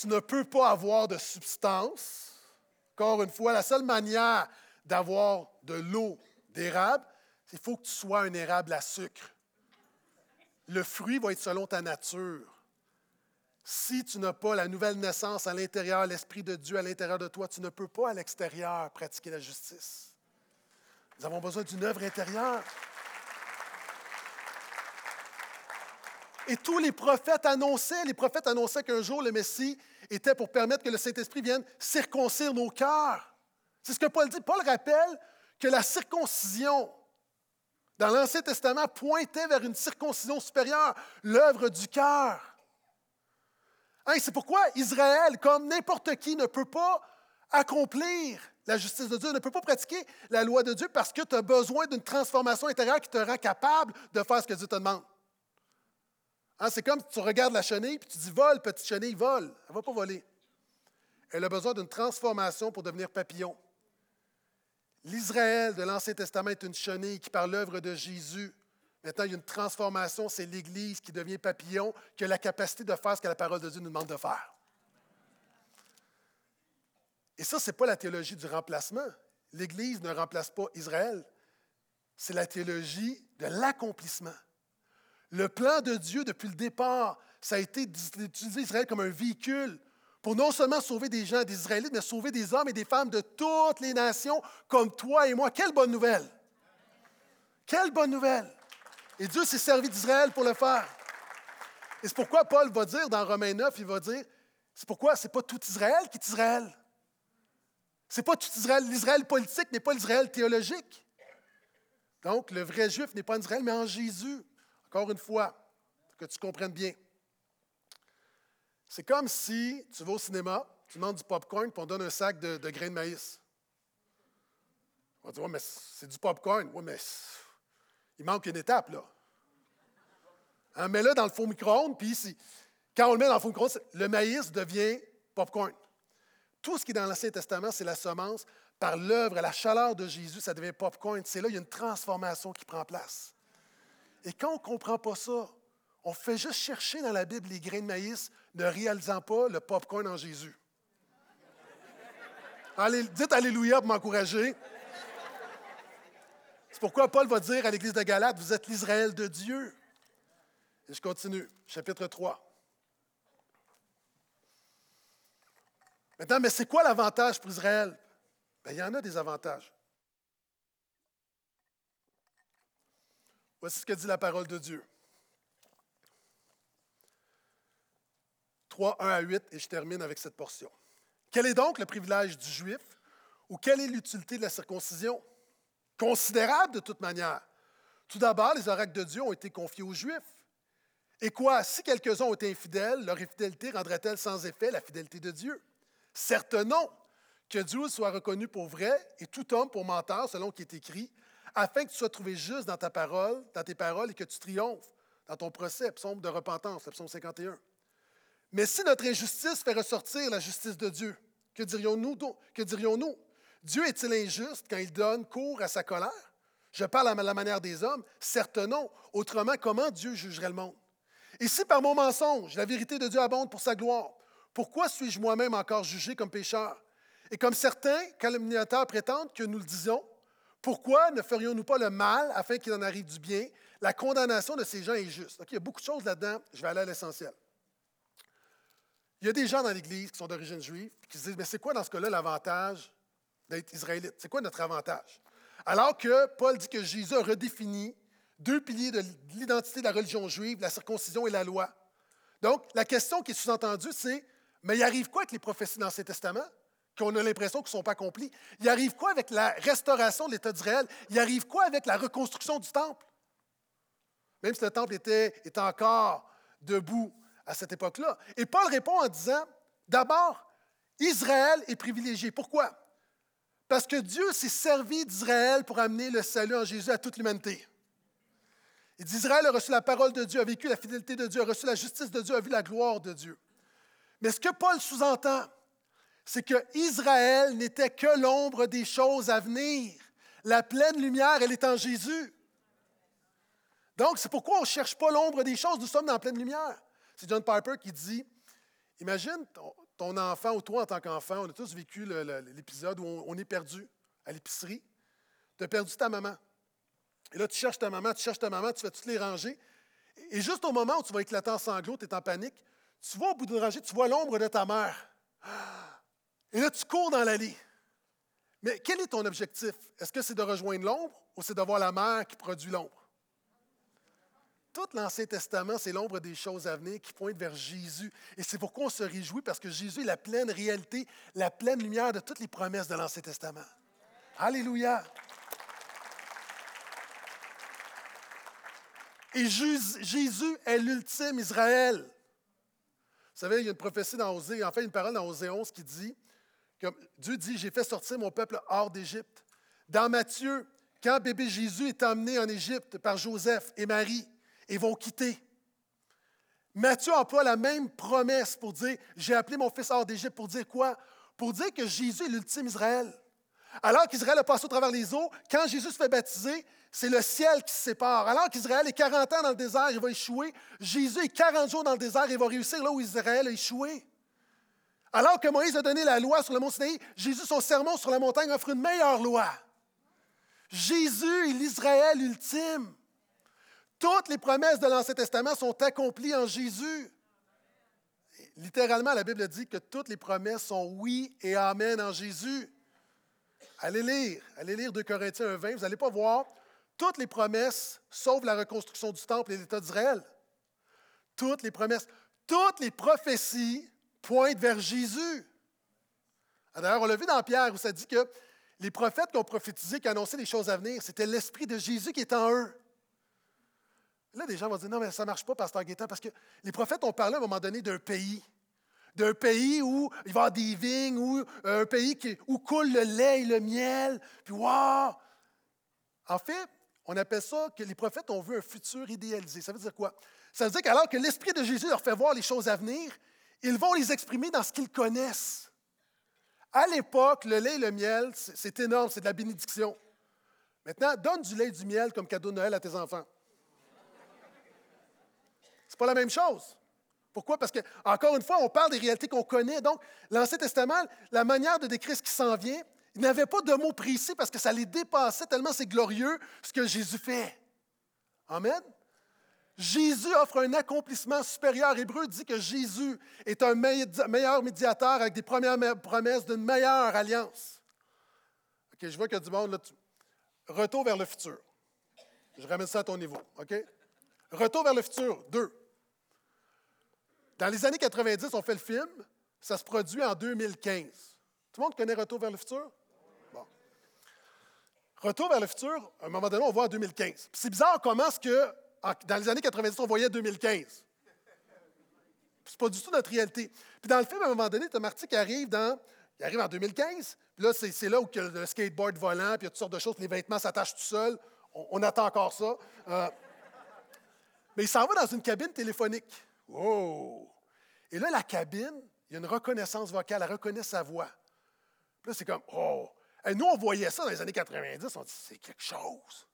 Tu ne peux pas avoir de substance. Encore une fois, la seule manière d'avoir de l'eau d'érable, il faut que tu sois un érable à sucre. Le fruit va être selon ta nature. Si tu n'as pas la nouvelle naissance à l'intérieur, l'Esprit de Dieu à l'intérieur de toi, tu ne peux pas à l'extérieur pratiquer la justice. Nous avons besoin d'une œuvre intérieure. Et tous les prophètes annonçaient, les prophètes annonçaient qu'un jour le Messie était pour permettre que le Saint-Esprit vienne circoncire nos cœurs. C'est ce que Paul dit. Paul rappelle que la circoncision dans l'Ancien Testament pointait vers une circoncision supérieure, l'œuvre du cœur. Hein, c'est pourquoi Israël, comme n'importe qui, ne peut pas accomplir la justice de Dieu, ne peut pas pratiquer la loi de Dieu parce que tu as besoin d'une transformation intérieure qui te rend capable de faire ce que Dieu te demande. Hein, c'est comme tu regardes la chenille et tu dis vole, petite chenille, vole. Elle ne va pas voler. Elle a besoin d'une transformation pour devenir papillon. L'Israël de l'Ancien Testament est une chenille qui, par l'œuvre de Jésus, maintenant il y a une transformation, c'est l'Église qui devient papillon, qui a la capacité de faire ce que la parole de Dieu nous demande de faire. Et ça, ce n'est pas la théologie du remplacement. L'Église ne remplace pas Israël. C'est la théologie de l'accomplissement. Le plan de Dieu depuis le départ, ça a été d'utiliser Israël comme un véhicule pour non seulement sauver des gens, des Israélites, mais sauver des hommes et des femmes de toutes les nations comme toi et moi. Quelle bonne nouvelle! Quelle bonne nouvelle! Et Dieu s'est servi d'Israël pour le faire. Et c'est pourquoi Paul va dire dans Romains 9, il va dire, c'est pourquoi ce n'est pas tout Israël qui est Israël. Ce n'est pas tout Israël. L'Israël politique n'est pas l'Israël théologique. Donc, le vrai juif n'est pas en Israël, mais en Jésus. Encore une fois, que tu comprennes bien. C'est comme si tu vas au cinéma, tu demandes du popcorn, puis on donne un sac de, grains de maïs. On va dire, ouais, mais c'est du popcorn. Oui, mais il manque une étape, là. Hein, mets-le dans le faux micro-ondes, puis quand on le met dans le faux micro-ondes, le maïs devient popcorn. Tout ce qui est dans l'Ancien Testament, c'est la semence. Par l'œuvre, la chaleur de Jésus, ça devient popcorn. C'est là, il y a une transformation qui prend place. Et quand on ne comprend pas ça, on fait juste chercher dans la Bible les grains de maïs, ne réalisant pas le popcorn en Jésus. Allez, dites Alléluia pour m'encourager. C'est pourquoi Paul va dire à l'Église de Galate, vous êtes l'Israël de Dieu. Et je continue, chapitre 3. Maintenant, mais c'est quoi l'avantage pour Israël? Bien, il y en a des avantages. Voici ce que dit la parole de Dieu. 3, 1 à 8, et je termine avec cette portion. Quel est donc le privilège du juif ou quelle est l'utilité de la circoncision? Considérable de toute manière. Tout d'abord, les oracles de Dieu ont été confiés aux Juifs. Et quoi, si quelques-uns ont été infidèles, leur infidélité rendrait-elle sans effet la fidélité de Dieu? Certes non, que Dieu soit reconnu pour vrai et tout homme pour menteur, selon qui est écrit, afin que tu sois trouvé juste dans ta parole, dans tes paroles et que tu triomphes dans ton procès, psaume de repentance, le psaume 51. Mais si notre injustice fait ressortir la justice de Dieu, que dirions-nous? Que dirions-nous? Dieu est-il injuste quand il donne cours à sa colère? Je parle à la manière des hommes? Certes non. Autrement, comment Dieu jugerait le monde? Et si par mon mensonge, la vérité de Dieu abonde pour sa gloire, pourquoi suis-je moi-même encore jugé comme pécheur? Et comme certains calomniateurs prétendent que nous le disons, pourquoi ne ferions-nous pas le mal afin qu'il en arrive du bien? La condamnation de ces gens est juste. il y a beaucoup de choses là-dedans. Je vais aller à l'essentiel. Il y a des gens dans l'Église qui sont d'origine juive qui se disent, mais c'est quoi dans ce cas-là l'avantage d'être israélite? C'est quoi notre avantage? Alors que Paul dit que Jésus a redéfini deux piliers de l'identité de la religion juive, la circoncision et la loi. Donc, la question qui est sous-entendue, c'est, mais il arrive quoi avec les prophéties dans l'Ancien Testament? Qu'on a l'impression qu'ils ne sont pas accomplis. Il arrive quoi avec la restauration de l'État d'Israël? Il arrive quoi avec la reconstruction du temple? Même si le temple était, encore debout à cette époque-là. Et Paul répond en disant, d'abord, Israël est privilégié. Pourquoi? Parce que Dieu s'est servi d'Israël pour amener le salut en Jésus à toute l'humanité. Il dit Israël a reçu la parole de Dieu, a vécu la fidélité de Dieu, a reçu la justice de Dieu, a vu la gloire de Dieu. Mais ce que Paul sous-entend, c'est que Israël n'était que l'ombre des choses à venir. La pleine lumière, elle est en Jésus. Donc, c'est pourquoi on ne cherche pas l'ombre des choses, nous sommes dans la pleine lumière. C'est John Piper qui dit Imagine ton, enfant ou toi en tant qu'enfant, on a tous vécu l'épisode où on, est perdu à l'épicerie. Tu as perdu ta maman. Et là, tu cherches ta maman, tu cherches ta maman, tu fais toutes les rangées. Et juste au moment où tu vas éclater en sanglots, tu es en panique, tu vois au bout d'une rangée, tu vois l'ombre de ta mère. Et là, tu cours dans l'allée. Mais quel est ton objectif? Est-ce que c'est de rejoindre l'ombre ou c'est de voir la mère qui produit l'ombre? Tout l'Ancien Testament, c'est l'ombre des choses à venir qui pointe vers Jésus. Et c'est pourquoi on se réjouit, parce que Jésus est la pleine réalité, la pleine lumière de toutes les promesses de l'Ancien Testament. Alléluia. Et Jésus est l'ultime Israël. Vous savez, il y a une prophétie dans Osée, en fait, une parole dans Osée 11 qui dit que Dieu dit J'ai fait sortir mon peuple hors d'Égypte. Dans Matthieu, quand bébé Jésus est emmené en Égypte par Joseph et Marie, ils vont quitter. Matthieu emploie la même promesse pour dire J'ai appelé mon fils hors d'Égypte pour dire quoi? Pour dire que Jésus est l'ultime Israël. Alors qu'Israël a passé au travers les eaux, quand Jésus se fait baptiser, c'est le ciel qui se sépare. Alors qu'Israël est 40 ans dans le désert, il va échouer. Jésus est 40 jours dans le désert, il va réussir là où Israël a échoué. Alors que Moïse a donné la loi sur le mont Sinaï, Jésus, son sermon sur la montagne, offre une meilleure loi. Jésus est l'Israël ultime. Toutes les promesses de l'Ancien Testament sont accomplies en Jésus. Littéralement, la Bible dit que toutes les promesses sont oui et amen en Jésus. Allez lire, allez lire 2 Corinthiens 1.20, vous n'allez pas voir toutes les promesses, sauf la reconstruction du temple et l'État d'Israël. Toutes les promesses, toutes les prophéties pointent vers Jésus. D'ailleurs, on l'a vu dans Pierre où ça dit que les prophètes qui ont prophétisé, qui annonçaient les choses à venir, c'était l'Esprit de Jésus qui est en eux. Là, des gens vont dire, non, mais ça ne marche pas, Pasteur Guétin, parce que les prophètes ont parlé à un moment donné d'un pays. D'un pays où il va y avoir des vignes, ou un pays où coule le lait et le miel. Puis, waouh! En fait, on appelle ça que les prophètes ont vu un futur idéalisé. Ça veut dire quoi? Ça veut dire qu'alors que l'Esprit de Jésus leur fait voir les choses à venir, ils vont les exprimer dans ce qu'ils connaissent. À l'époque, le lait et le miel, c'est énorme, c'est de la bénédiction. Maintenant, donne du lait et du miel comme cadeau de Noël à tes enfants. C'est pas la même chose. Pourquoi? Parce que, encore une fois, on parle des réalités qu'on connaît. Donc, l'Ancien Testament, la manière de décrire ce qui s'en vient, il n'avait pas de mots précis parce que ça les dépassait tellement c'est glorieux ce que Jésus fait. Amen? Jésus offre un accomplissement supérieur. Hébreu dit que Jésus est un meilleur médiateur avec des premières promesses d'une meilleure alliance. OK, je vois qu'il y a du monde là. Retour vers le futur. Je ramène ça à ton niveau. OK? Retour vers le futur, deux. Dans les années 90, on fait le film. Ça se produit en 2015. Tout le monde connaît Retour vers le futur? Bon. Retour vers le futur, à un moment donné, on voit en 2015. C'est bizarre comment est-ce que dans les années 90, on voyait 2015. C'est pas du tout notre réalité. Puis dans le film, à un moment donné, tu Marty qui arrive dans. Il arrive en 2015. Puis là, c'est là où il y a le skateboard volant, puis il y a toutes sortes de choses, les vêtements s'attachent tout seuls. On, attend encore ça. Euh, mais il s'en va dans une cabine téléphonique. Oh! Et là, la cabine, il y a une reconnaissance vocale, elle reconnaît sa voix. Puis là, c'est comme, oh! Nous, on voyait ça dans les années 90, on dit, c'est quelque chose.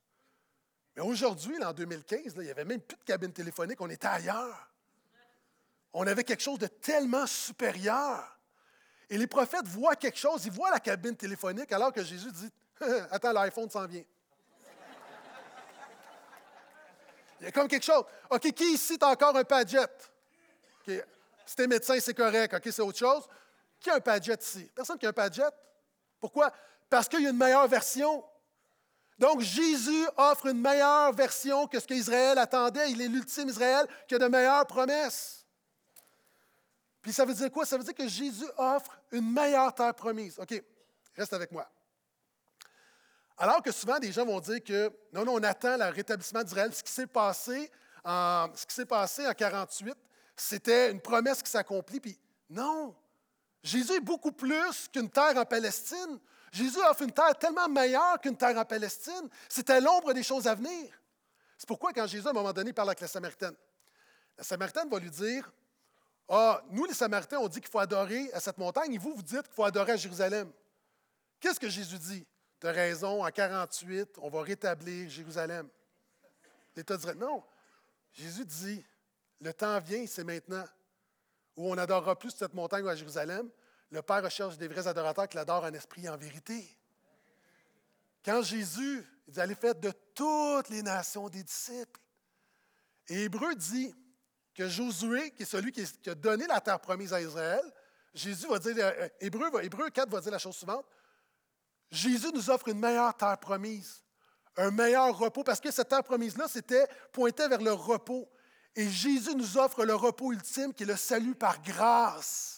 Mais aujourd'hui, en 2015, il n'y avait même plus de cabine téléphonique, on était ailleurs. On avait quelque chose de tellement supérieur. Et les prophètes voient quelque chose, ils voient la cabine téléphonique alors que Jésus dit Attends, l'iPhone s'en vient. Il y a comme quelque chose. OK, qui ici a encore un Padjet? OK. Si t'es médecin, c'est correct. OK, c'est autre chose. Qui a un Padjet ici? Personne qui a un Padjet? Pourquoi? Parce qu'il y a une meilleure version. Donc, Jésus offre une meilleure version que ce qu'Israël attendait. Il est l'ultime Israël qui a de meilleures promesses. Puis ça veut dire quoi? Ça veut dire que Jésus offre une meilleure terre promise. OK, reste avec moi. Alors que souvent, des gens vont dire que non, non, on attend le rétablissement d'Israël. Ce qui s'est passé en, ce qui s'est passé en 48, c'était une promesse qui s'accomplit. Puis non, Jésus est beaucoup plus qu'une terre en Palestine. Jésus offre une terre tellement meilleure qu'une terre en Palestine. C'était l'ombre des choses à venir. C'est pourquoi, quand Jésus, à un moment donné, parle avec la Samaritaine, la Samaritaine va lui dire Ah, nous, les Samaritains, on dit qu'il faut adorer à cette montagne, et vous, vous dites qu'il faut adorer à Jérusalem. Qu'est-ce que Jésus dit Tu as raison, en 48, on va rétablir Jérusalem. L'État dirait Non. Jésus dit Le temps vient, c'est maintenant, où on adorera plus cette montagne ou à Jérusalem, le Père recherche des vrais adorateurs qui l'adorent en esprit et en vérité. Quand Jésus il dit Allez faire de toutes les nations des disciples. Et Hébreu dit que Josué, qui est celui qui, a donné la terre promise à Israël, Jésus va dire, euh, Hébreu, Hébreu 4 va dire la chose suivante Jésus nous offre une meilleure terre promise, un meilleur repos, parce que cette terre promise-là, c'était pointé vers le repos. Et Jésus nous offre le repos ultime qui est le salut par grâce.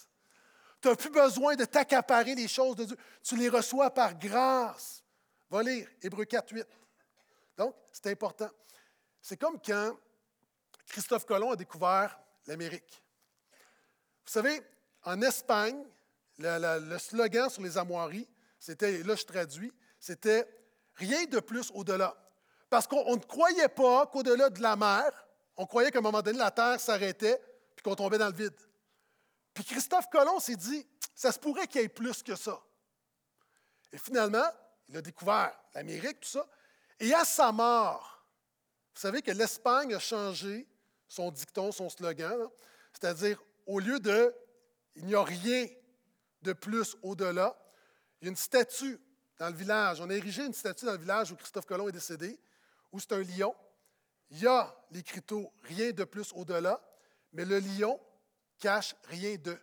Tu n'as plus besoin de t'accaparer les choses de Dieu. Tu les reçois par grâce. Va lire Hébreu 4, 8. Donc, c'est important. C'est comme quand Christophe Colomb a découvert l'Amérique. Vous savez, en Espagne, le, slogan sur les armoiries, c'était, là je traduis, c'était rien de plus au-delà. Parce qu'on ne croyait pas qu'au-delà de la mer, on croyait qu'à un moment donné, la terre s'arrêtait puis qu'on tombait dans le vide. Puis Christophe Colomb s'est dit, ça se pourrait qu'il y ait plus que ça. Et finalement, il a découvert l'Amérique, tout ça. Et à sa mort, vous savez que l'Espagne a changé son dicton, son slogan, c'est-à-dire au lieu de il n'y a rien de plus au-delà, il y a une statue dans le village. On a érigé une statue dans le village où Christophe Colomb est décédé, où c'est un lion. Il y a l'écriteau rien de plus au-delà, mais le lion cache rien de.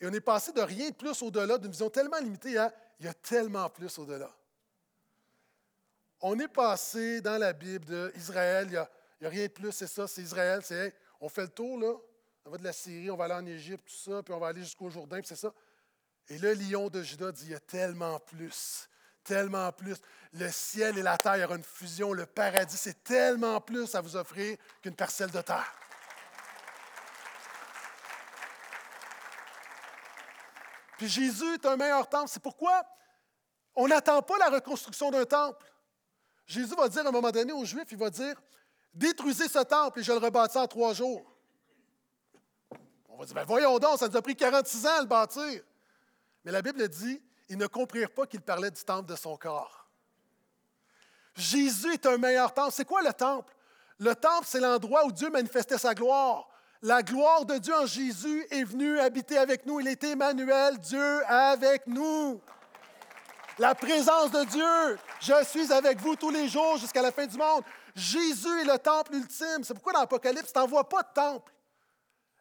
Et on est passé de rien de plus au-delà, d'une vision tellement limitée à il y a tellement plus au-delà. On est passé dans la Bible d'Israël, il n'y a, a, rien de plus, c'est ça, c'est Israël, c'est on fait le tour, là, on va de la Syrie, on va aller en Égypte, tout ça, puis on va aller jusqu'au Jourdain, puis c'est ça. Et le lion de Juda dit il y a tellement plus, tellement plus. Le ciel et la terre, il y aura une fusion, le paradis, c'est tellement plus à vous offrir qu'une parcelle de terre. Puis Jésus est un meilleur temple. C'est pourquoi on n'attend pas la reconstruction d'un temple. Jésus va dire à un moment donné aux Juifs, il va dire, détruisez ce temple et je le rebâtis en trois jours. On va dire, ben voyons donc, ça nous a pris 46 ans à le bâtir. Mais la Bible dit, ils ne comprirent pas qu'il parlait du temple de son corps. Jésus est un meilleur temple. C'est quoi le temple? Le temple, c'est l'endroit où Dieu manifestait sa gloire. La gloire de Dieu en Jésus est venue habiter avec nous. Il est Emmanuel, Dieu avec nous. La présence de Dieu. Je suis avec vous tous les jours jusqu'à la fin du monde. Jésus est le temple ultime. C'est pourquoi dans l'Apocalypse, tu n'en pas de temple.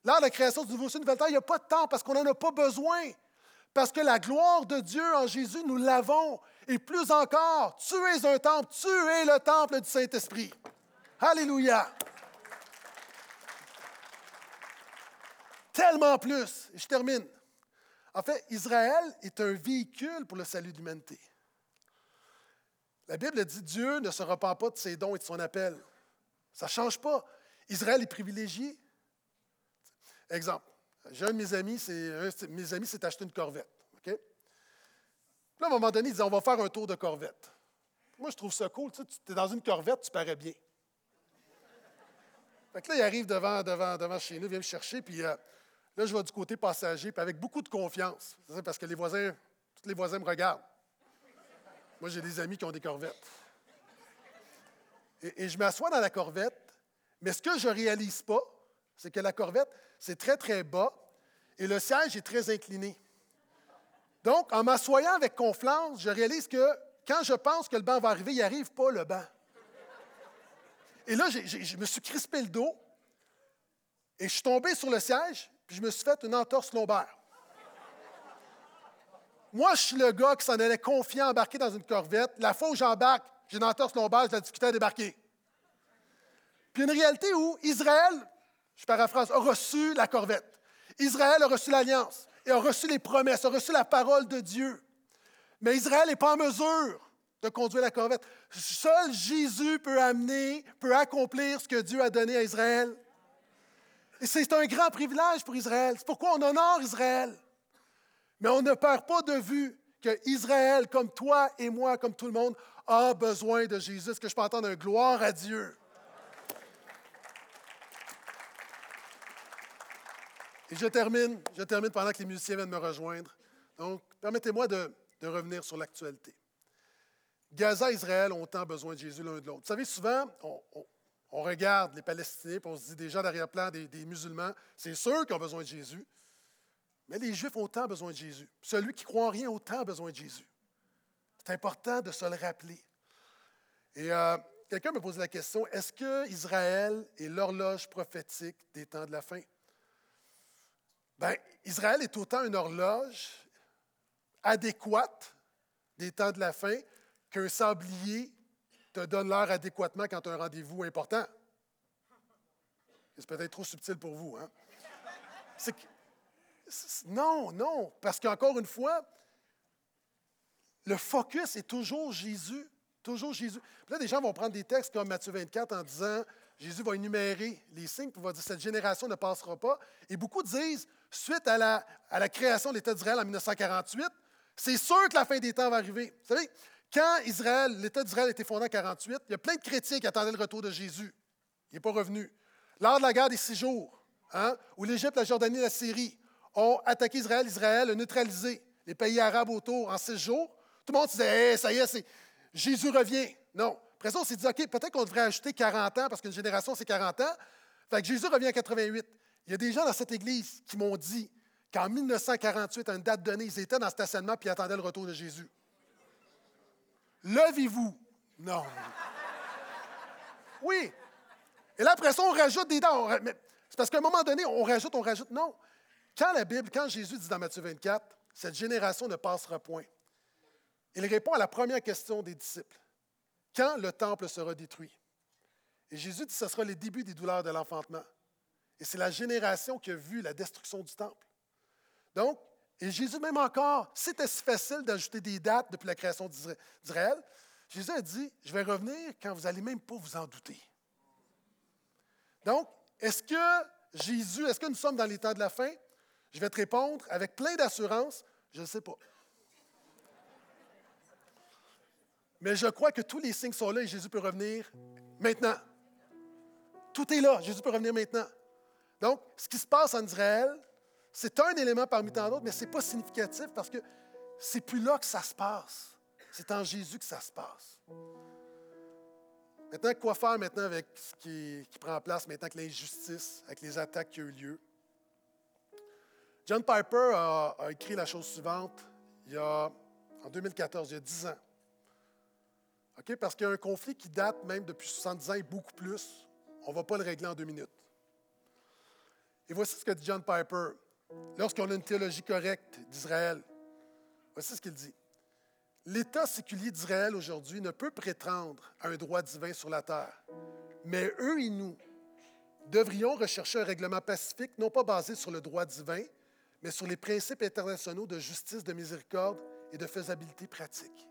Là, la création du nouveau ciel, nouvelle terre, il n'y a pas de temple parce qu'on n'en a pas besoin. Parce que la gloire de Dieu en Jésus, nous l'avons. Et plus encore, tu es un temple, tu es le temple du Saint-Esprit. Alléluia. Tellement plus. Je termine. En fait, Israël est un véhicule pour le salut de l'humanité. La Bible dit Dieu ne se repent pas de ses dons et de son appel. Ça ne change pas. Israël est privilégié. Exemple, j'ai un de mes amis, c'est, mes amis s'est acheté une Corvette. Puis là, à un moment donné, il dit On va faire un tour de Corvette. Moi, je trouve ça cool. Tu es dans une Corvette, tu parais bien. Fait que là, il arrive devant, devant, devant chez nous, vient me chercher, puis euh, Là, je vais du côté passager, puis avec beaucoup de confiance, parce que les voisins, tous les voisins me regardent. Moi, j'ai des amis qui ont des corvettes. Et, je m'assois dans la corvette, mais ce que je ne réalise pas, c'est que la corvette, c'est très, très bas et le siège est très incliné. Donc, en m'assoyant avec confiance, je réalise que quand je pense que le banc va arriver, il n'arrive pas, le banc. Et là, je me suis crispé le dos et je suis tombé sur le siège je me suis fait une entorse lombaire. Moi, je suis le gars qui s'en allait confiant embarquer dans une corvette. La fois où j'embarque, j'ai une entorse lombaire, je la difficulté à débarquer. Puis une réalité où Israël, je paraphrase, a reçu la corvette. Israël a reçu l'alliance et a reçu les promesses, a reçu la parole de Dieu. Mais Israël n'est pas en mesure de conduire la corvette. Seul Jésus peut amener, peut accomplir ce que Dieu a donné à Israël. Et c'est un grand privilège pour Israël. C'est pourquoi on honore Israël. Mais on ne perd pas de vue que Israël, comme toi et moi, comme tout le monde, a besoin de Jésus. Est-ce que je peux entendre un gloire à Dieu? Et je termine, je termine pendant que les musiciens viennent me rejoindre. Donc, permettez-moi de, revenir sur l'actualité. Gaza et Israël ont tant besoin de Jésus l'un de l'autre. Vous savez, souvent, on, on regarde les Palestiniens, et on se dit gens d'arrière-plan, des, musulmans, c'est sûr qu'ils ont besoin de Jésus. Mais les Juifs ont autant besoin de Jésus. Celui qui croit en rien a autant besoin de Jésus. C'est important de se le rappeler. Et euh, quelqu'un me posé la question, est-ce que Israël est l'horloge prophétique des temps de la fin? Bien, Israël est autant une horloge adéquate des temps de la fin qu'un sablier te donne l'heure adéquatement quand tu as un rendez-vous important. C'est peut-être trop subtil pour vous. Hein? non, non, parce qu'encore une fois, le focus est toujours Jésus. Toujours Jésus. là, des gens vont prendre des textes comme Matthieu 24 en disant Jésus va énumérer les signes, pour va dire cette génération ne passera pas. Et beaucoup disent, suite à la, à la création de l'État d'Israël en 1948, c'est sûr que la fin des temps va arriver. Vous savez, quand Israël, l'État d'Israël a été fondé en 1948, il y a plein de chrétiens qui attendaient le retour de Jésus. Il n'est pas revenu. Lors de la guerre des six jours, hein, où l'Égypte, la Jordanie et la Syrie ont attaqué Israël, Israël a neutralisé les pays arabes autour en six jours, tout le monde disait ça y est, Jésus revient. Non. Après ça, on s'est dit OK, peut-être qu'on devrait ajouter 40 ans, parce qu'une génération, c'est 40 ans. Fait Jésus revient en 88. Il y a des gens dans cette église qui m'ont dit qu'en 1948, à une date donnée, ils étaient dans le stationnement et attendaient le retour de Jésus. Levez-vous. Non. Oui. Et là, après ça, on rajoute des dents. C'est parce qu'à un moment donné, on rajoute, on rajoute. Non. Quand la Bible, quand Jésus dit dans Matthieu 24, cette génération ne passera point, il répond à la première question des disciples. Quand le temple sera détruit? Et Jésus dit ce sera les débuts des douleurs de l'enfantement. Et c'est la génération qui a vu la destruction du temple. Donc, et Jésus même encore, c'était si facile d'ajouter des dates depuis la création d'Israël, Jésus a dit, je vais revenir quand vous n'allez même pas vous en douter. Donc, est-ce que Jésus, est-ce que nous sommes dans les temps de la fin? Je vais te répondre avec plein d'assurance, je ne sais pas. Mais je crois que tous les signes sont là et Jésus peut revenir maintenant. Tout est là, Jésus peut revenir maintenant. Donc, ce qui se passe en Israël, c'est un élément parmi tant d'autres, mais ce n'est pas significatif parce que c'est plus là que ça se passe. C'est en Jésus que ça se passe. Maintenant, quoi faire maintenant avec ce qui, prend place maintenant avec l'injustice, avec les attaques qui ont eu lieu? John Piper a, écrit la chose suivante il y a, en 2014, il y a 10 ans. Parce qu'il y a un conflit qui date même depuis 70 ans et beaucoup plus. On ne va pas le régler en deux minutes. Et voici ce que dit John Piper lorsqu'on a une théologie correcte d'Israël. Voici ce qu'il dit. L'État séculier d'Israël aujourd'hui ne peut prétendre à un droit divin sur la terre, mais eux et nous devrions rechercher un règlement pacifique non pas basé sur le droit divin, mais sur les principes internationaux de justice, de miséricorde et de faisabilité pratique.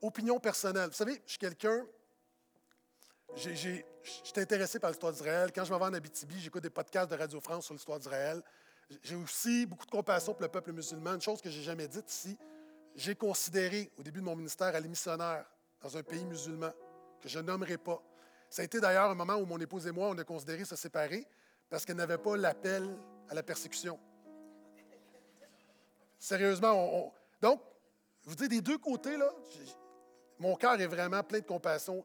Opinion personnelle. Vous savez, je suis quelqu'un, J'étais intéressé par l'histoire d'Israël. Quand je m'en vais en Abitibi, j'écoute des podcasts de Radio France sur l'histoire d'Israël. J'ai aussi beaucoup de compassion pour le peuple musulman, une chose que je n'ai jamais dite ici. J'ai considéré, au début de mon ministère, aller missionnaire dans un pays musulman, que je nommerai pas. Ça a été d'ailleurs un moment où mon épouse et moi, on a considéré se séparer parce qu'elle n'avait pas l'appel à la persécution. Sérieusement, on, donc, je vous dis, des deux côtés, là, mon cœur est vraiment plein de compassion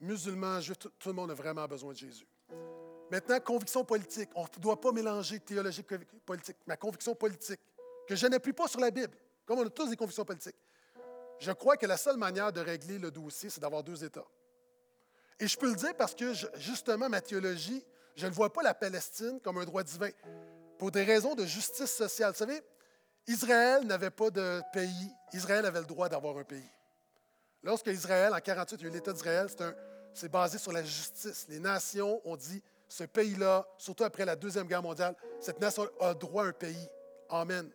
musulmans, juifs, tout, le monde a vraiment besoin de Jésus. Maintenant, conviction politique. On ne doit pas mélanger théologie et politique. Ma conviction politique, que je n'appuie pas sur la Bible, comme on a tous des convictions politiques. Je crois que la seule manière de régler le dossier, c'est d'avoir deux États. Et je peux le dire parce que, justement, ma théologie, je ne vois pas la Palestine comme un droit divin pour des raisons de justice sociale. Vous savez, Israël n'avait pas de pays. Israël avait le droit d'avoir un pays. Lorsque Israël, en 48, il y a eu l'État d'Israël, c'est basé sur la justice. Les nations ont dit, ce pays-là, surtout après la Deuxième Guerre mondiale, cette nation a droit à un pays. Amen.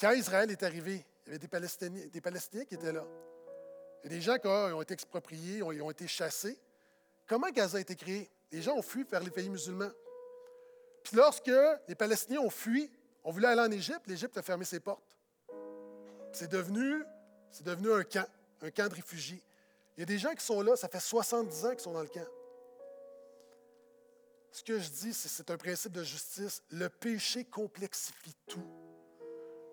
Quand Israël est arrivé, il y avait des Palestiniens, qui étaient là. Il y a des gens qui ont été expropriés, ont, ont été chassés. Comment Gaza a été créé? Les gens ont fui vers les pays musulmans. Puis lorsque les Palestiniens ont fui, ont voulu aller en Égypte, l'Égypte a fermé ses portes. C'est devenu un camp, un camp de réfugiés. Il y a des gens qui sont là, ça fait 70 ans qu'ils sont dans le camp. Ce que je dis, c'est un principe de justice. Le péché complexifie tout.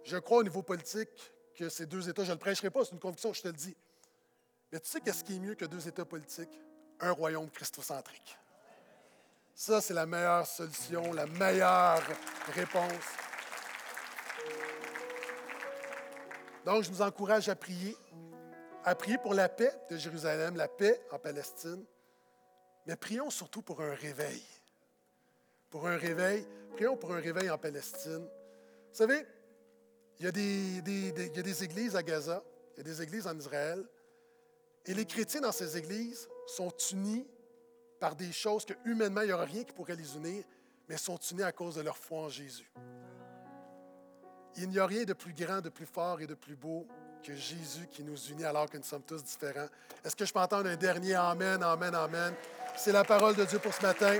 Je crois au niveau politique que ces deux États, je ne le prêcherai pas, c'est une conviction, je te le dis. Mais tu sais qu'est-ce qui est mieux que deux États politiques? Un royaume christocentrique. Ça, c'est la meilleure solution, la meilleure réponse. Donc, je vous encourage à prier à prier pour la paix de Jérusalem, la paix en Palestine, mais prions surtout pour un réveil. Pour un réveil, prions pour un réveil en Palestine. Vous savez, il y, a des, églises à Gaza, il y a des églises en Israël, et les chrétiens dans ces églises sont unis par des choses que humainement, il n'y aura rien qui pourrait les unir, mais sont unis à cause de leur foi en Jésus. Il n'y a rien de plus grand, de plus fort et de plus beau que Jésus qui nous unit alors que nous sommes tous différents. Est-ce que je peux entendre un dernier Amen, Amen, Amen? C'est la parole de Dieu pour ce matin.